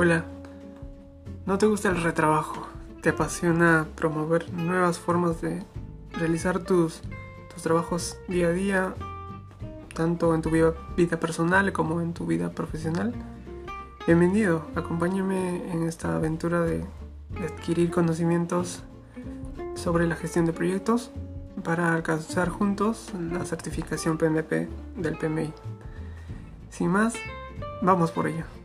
Hola, ¿no te gusta el retrabajo? ¿Te apasiona promover nuevas formas de realizar tus, tus trabajos día a día, tanto en tu vida, vida personal como en tu vida profesional? Bienvenido, acompáñame en esta aventura de adquirir conocimientos sobre la gestión de proyectos para alcanzar juntos la certificación PMP del PMI. Sin más, vamos por ello.